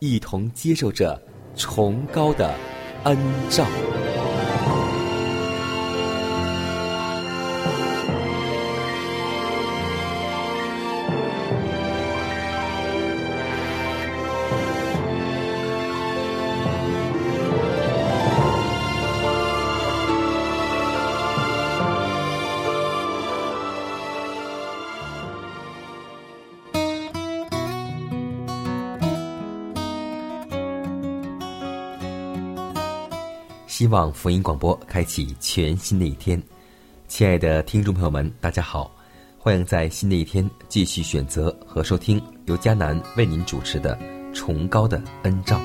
一同接受着崇高的恩照。望福音广播开启全新的一天，亲爱的听众朋友们，大家好，欢迎在新的一天继续选择和收听由迦南为您主持的《崇高的恩照》。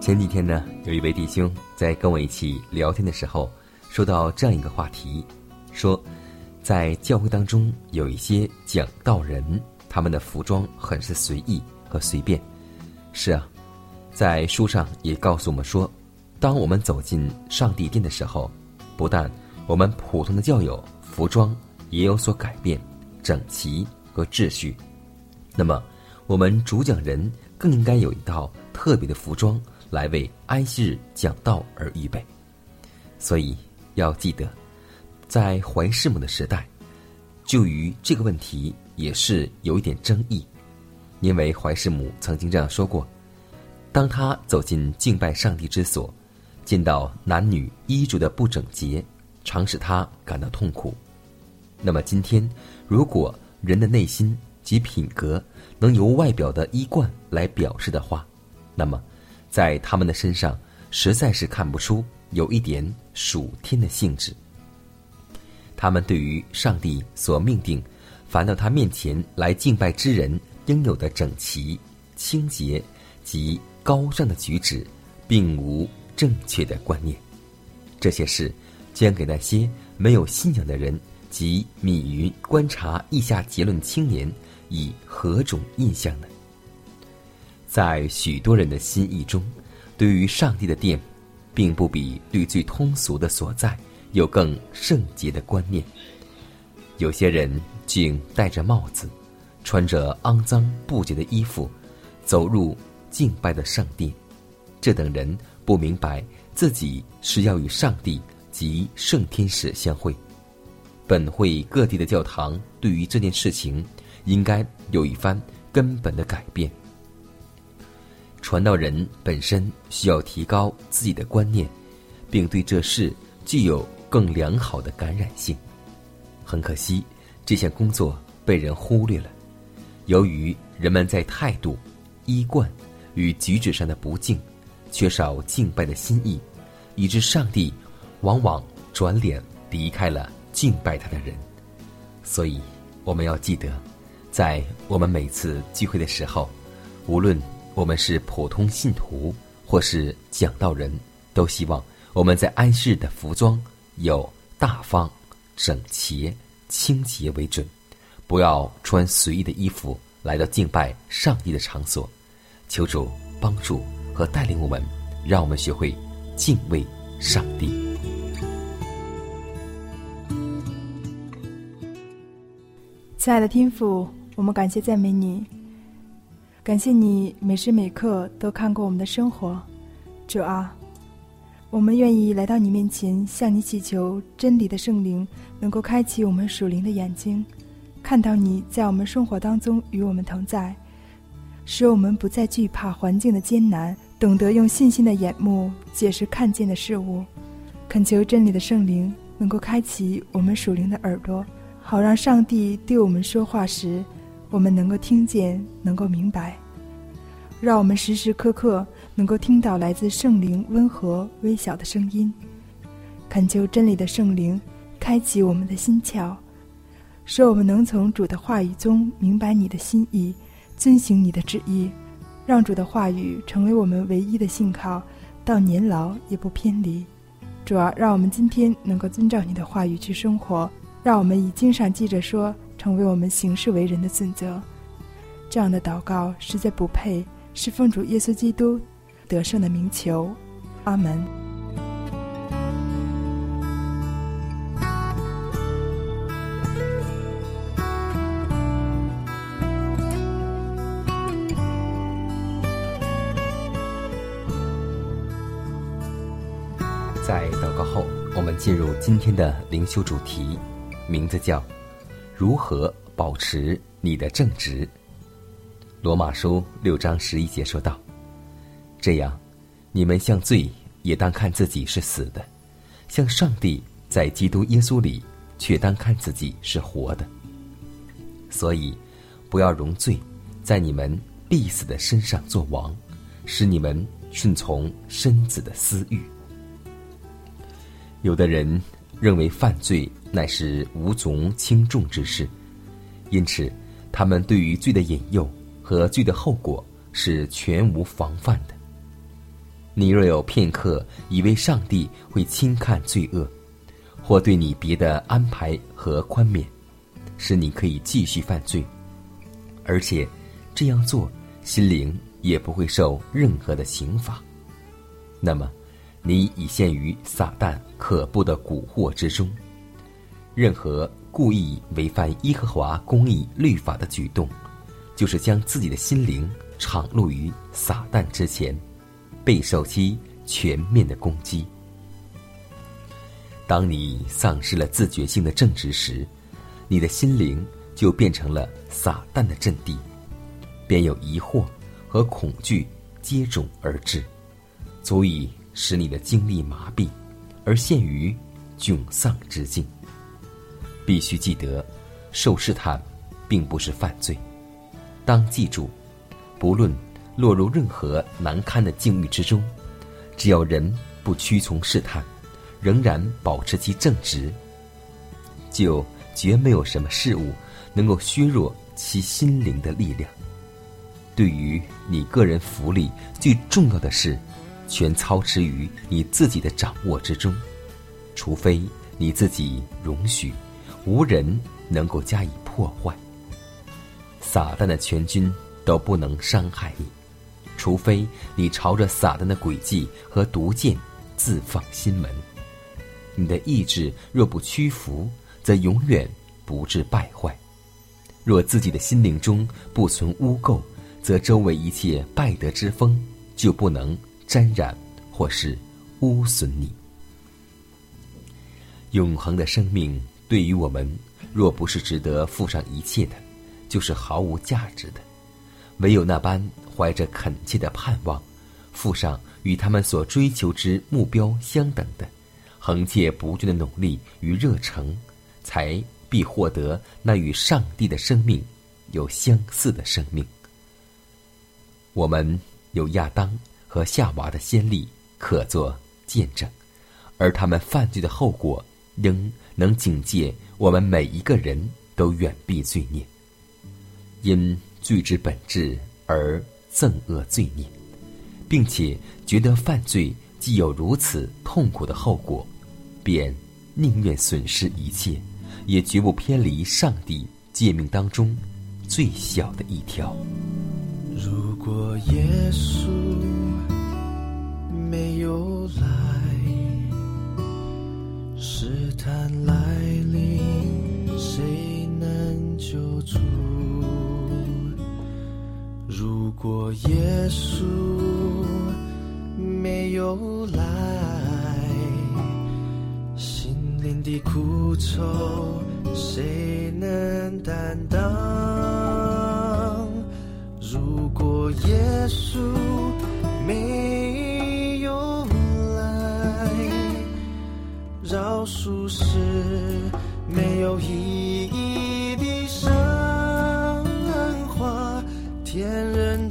前几天呢，有一位弟兄在跟我一起聊天的时候，说到这样一个话题，说，在教会当中有一些讲道人，他们的服装很是随意和随便。是啊，在书上也告诉我们说，当我们走进上帝殿的时候，不但我们普通的教友服装也有所改变、整齐和秩序，那么我们主讲人更应该有一套特别的服装。来为安息日讲道而预备，所以要记得，在怀世母的时代，就于这个问题也是有一点争议，因为怀世母曾经这样说过：当他走进敬拜上帝之所，见到男女衣着的不整洁，常使他感到痛苦。那么今天，如果人的内心及品格能由外表的衣冠来表示的话，那么。在他们的身上，实在是看不出有一点属天的性质。他们对于上帝所命定，凡到他面前来敬拜之人应有的整齐、清洁及高尚的举止，并无正确的观念。这些事将给那些没有信仰的人及敏于观察意下结论青年以何种印象呢？在许多人的心意中，对于上帝的殿，并不比对最通俗的所在有更圣洁的观念。有些人竟戴着帽子，穿着肮脏不洁的衣服，走入敬拜的圣殿。这等人不明白自己是要与上帝及圣天使相会。本会各地的教堂对于这件事情，应该有一番根本的改变。传道人本身需要提高自己的观念，并对这事具有更良好的感染性。很可惜，这项工作被人忽略了。由于人们在态度、衣冠与举止上的不敬，缺少敬拜的心意，以致上帝往往转脸离开了敬拜他的人。所以，我们要记得，在我们每次聚会的时候，无论。我们是普通信徒，或是讲道人，都希望我们在安息日的服装有大方、整齐、清洁为准，不要穿随意的衣服来到敬拜上帝的场所。求主帮助和带领我们，让我们学会敬畏上帝。亲爱的天父，我们感谢赞美你，感谢你每时每刻都看过我们的生活，主啊，我们愿意来到你面前，向你祈求真理的圣灵能够开启我们属灵的眼睛，看到你在我们生活当中与我们同在，使我们不再惧怕环境的艰难，懂得用信心的眼目解释看见的事物，恳求真理的圣灵能够开启我们属灵的耳朵。好让上帝对我们说话时，我们能够听见，能够明白。让我们时时刻刻能够听到来自圣灵温和微小的声音。恳求真理的圣灵开启我们的心窍，使我们能从主的话语中明白你的心意，遵行你的旨意，让主的话语成为我们唯一的信靠，到年老也不偏离。主啊，让我们今天能够遵照你的话语去生活。让我们以经上记着说，成为我们行事为人的准则。这样的祷告实在不配，是奉主耶稣基督得胜的名求。阿门。在祷告后，我们进入今天的灵修主题。名字叫“如何保持你的正直”。罗马书六章十一节说道：“这样，你们像罪也当看自己是死的，像上帝在基督耶稣里却当看自己是活的。所以，不要容罪在你们必死的身上做王，使你们顺从身子的私欲。有的人。”认为犯罪乃是无从轻重之事，因此他们对于罪的引诱和罪的后果是全无防范的。你若有片刻以为上帝会轻看罪恶，或对你别的安排和宽免，使你可以继续犯罪，而且这样做心灵也不会受任何的刑罚，那么。你已陷于撒旦可怖的蛊惑之中。任何故意违反耶和华公义律法的举动，就是将自己的心灵敞露于撒旦之前，备受其全面的攻击。当你丧失了自觉性的正直时，你的心灵就变成了撒旦的阵地，便有疑惑和恐惧接踵而至，足以。使你的精力麻痹，而陷于窘丧之境。必须记得，受试探并不是犯罪。当记住，不论落入任何难堪的境遇之中，只要人不屈从试探，仍然保持其正直，就绝没有什么事物能够削弱其心灵的力量。对于你个人福利最重要的是。全操持于你自己的掌握之中，除非你自己容许，无人能够加以破坏。撒旦的全军都不能伤害你，除非你朝着撒旦的诡计和毒箭自放心门。你的意志若不屈服，则永远不致败坏；若自己的心灵中不存污垢，则周围一切败德之风就不能。沾染或是污损你，永恒的生命对于我们，若不是值得付上一切的，就是毫无价值的。唯有那般怀着恳切的盼望，付上与他们所追求之目标相等的，恒切不倦的努力与热诚，才必获得那与上帝的生命有相似的生命。我们有亚当。和夏娃的先例可作见证，而他们犯罪的后果，仍能警戒我们每一个人都远避罪孽。因罪之本质而憎恶罪孽，并且觉得犯罪既有如此痛苦的后果，便宁愿损失一切，也绝不偏离上帝诫命当中最小的一条。如果耶稣。没有来，试探来临，谁能救主。如果耶稣没有来，心灵的苦愁谁能担当？如果耶稣饶恕是没有意义的神话，天人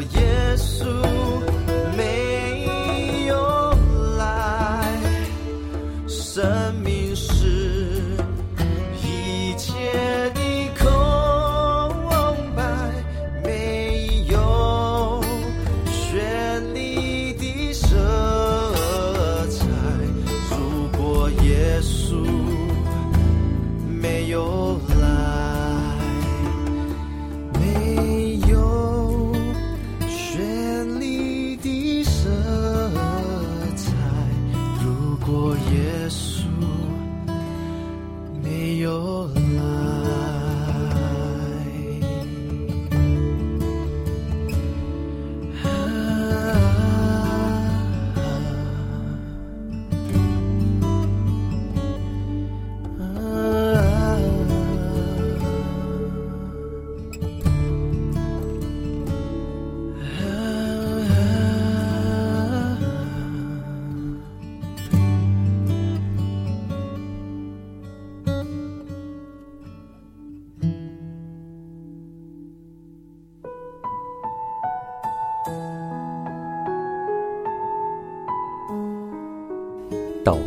耶稣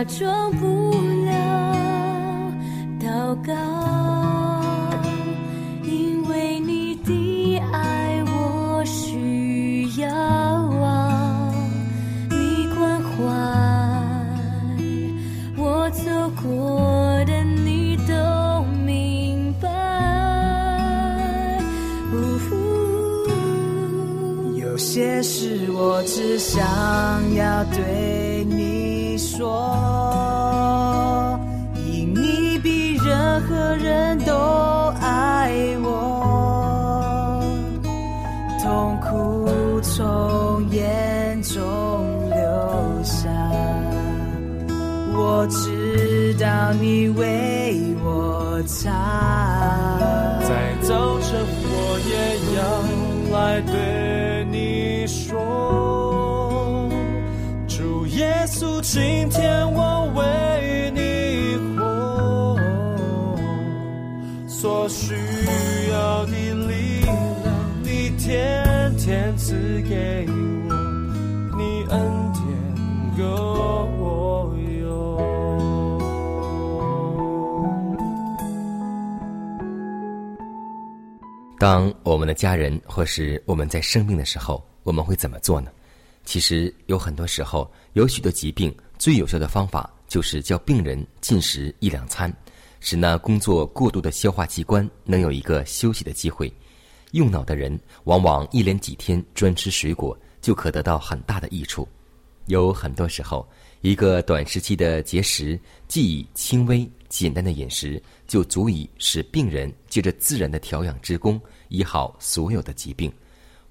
假装不了祷告，耶稣，今天我为你活，所需要的力量，你天天赐给我，你恩典够我用。当我们的家人或是我们在生病的时候，我们会怎么做呢？其实有很多时候，有许多疾病最有效的方法就是叫病人进食一两餐，使那工作过度的消化器官能有一个休息的机会。用脑的人往往一连几天专吃水果，就可得到很大的益处。有很多时候，一个短时期的节食，既以轻微简单的饮食，就足以使病人借着自然的调养之功，医好所有的疾病。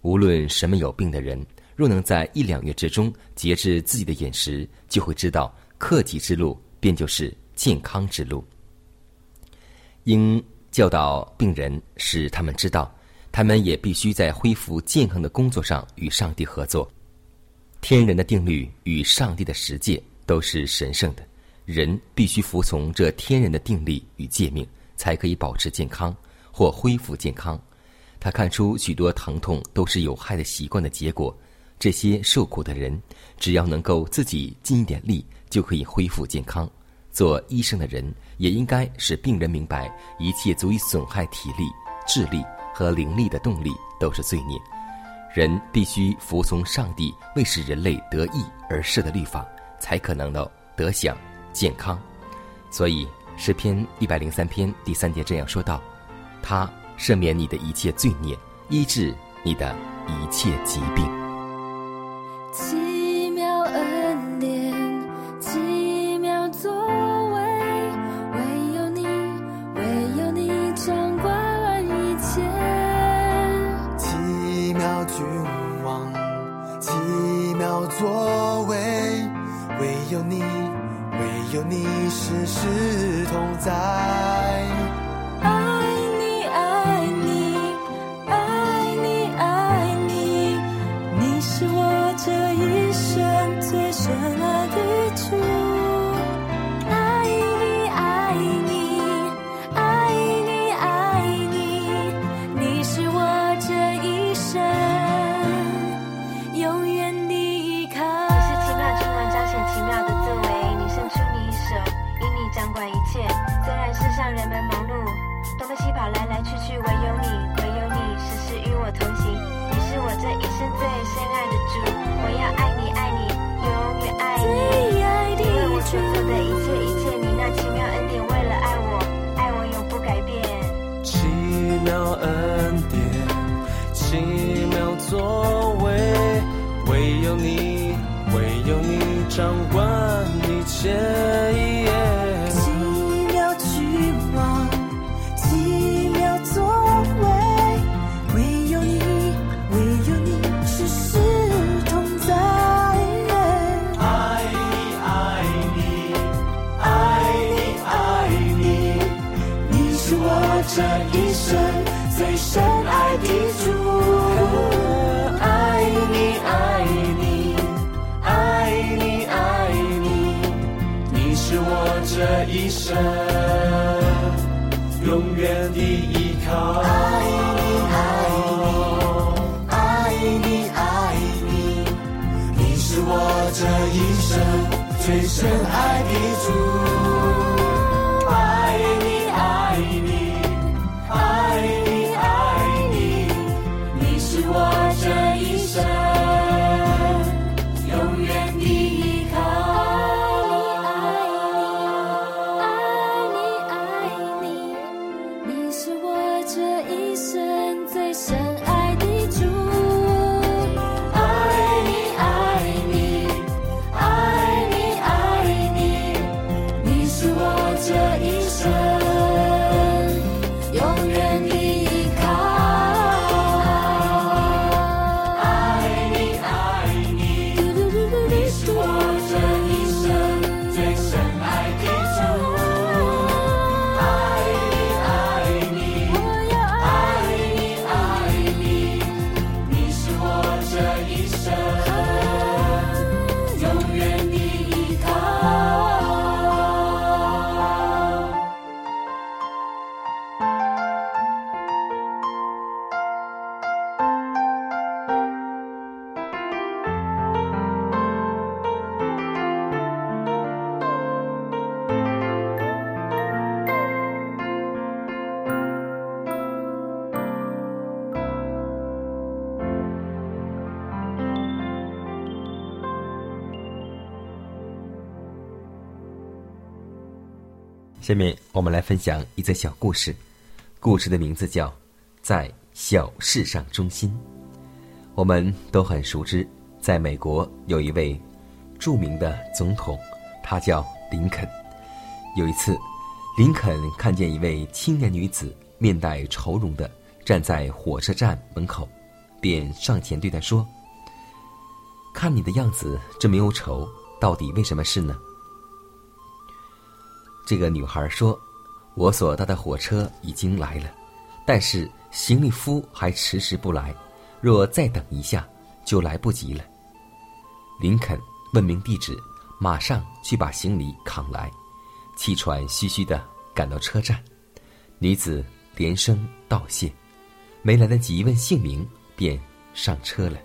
无论什么有病的人，若能在一两月之中节制自己的饮食，就会知道克己之路便就是健康之路。应教导病人，使他们知道，他们也必须在恢复健康的工作上与上帝合作。天人的定律与上帝的实践都是神圣的，人必须服从这天人的定力与诫命，才可以保持健康或恢复健康。他看出许多疼痛都是有害的习惯的结果。这些受苦的人，只要能够自己尽一点力，就可以恢复健康。做医生的人也应该使病人明白，一切足以损害体力、智力和灵力的动力都是罪孽。人必须服从上帝为使人类得益而设的律法，才可能的得享健康。所以诗篇一百零三篇第三节这样说道：“他赦免你的一切罪孽，医治你的一切疾病。”我这一生最深爱的主，我要爱你，爱你，永远爱你。因为我所做的一切一切，你那奇妙恩典，为了爱我，爱我永不改变。奇妙恩典，奇妙作为，唯有你，唯有你掌管一切。最深爱的主。爱你，爱你，爱你，爱你，你是我这一生永远的依靠。爱你，爱你，爱你，爱你，你是我这一生最深爱的主，下面我们来分享一则小故事，故事的名字叫《在小事上忠心》。我们都很熟知，在美国有一位著名的总统，他叫林肯。有一次，林肯看见一位青年女子面带愁容的站在火车站门口，便上前对她说：“看你的样子这么忧愁，到底为什么事呢？”这个女孩说：“我所搭的火车已经来了，但是行李夫还迟迟不来，若再等一下，就来不及了。”林肯问明地址，马上去把行李扛来，气喘吁吁的赶到车站。女子连声道谢，没来得及问姓名，便上车了。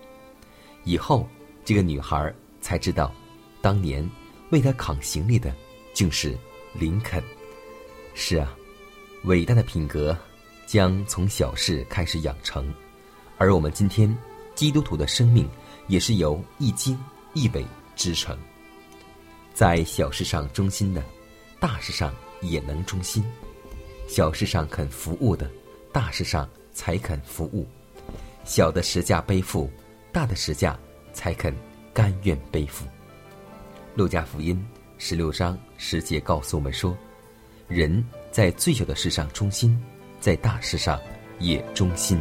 以后，这个女孩才知道，当年为她扛行李的，竟是。林肯，是啊，伟大的品格将从小事开始养成，而我们今天基督徒的生命也是由一经一纬织成。在小事上忠心的，大事上也能忠心；小事上肯服务的，大事上才肯服务；小的十架背负，大的十架才肯甘愿背负。路加福音。十六章十节告诉我们说：“人在最小的事上忠心，在大事上也忠心。”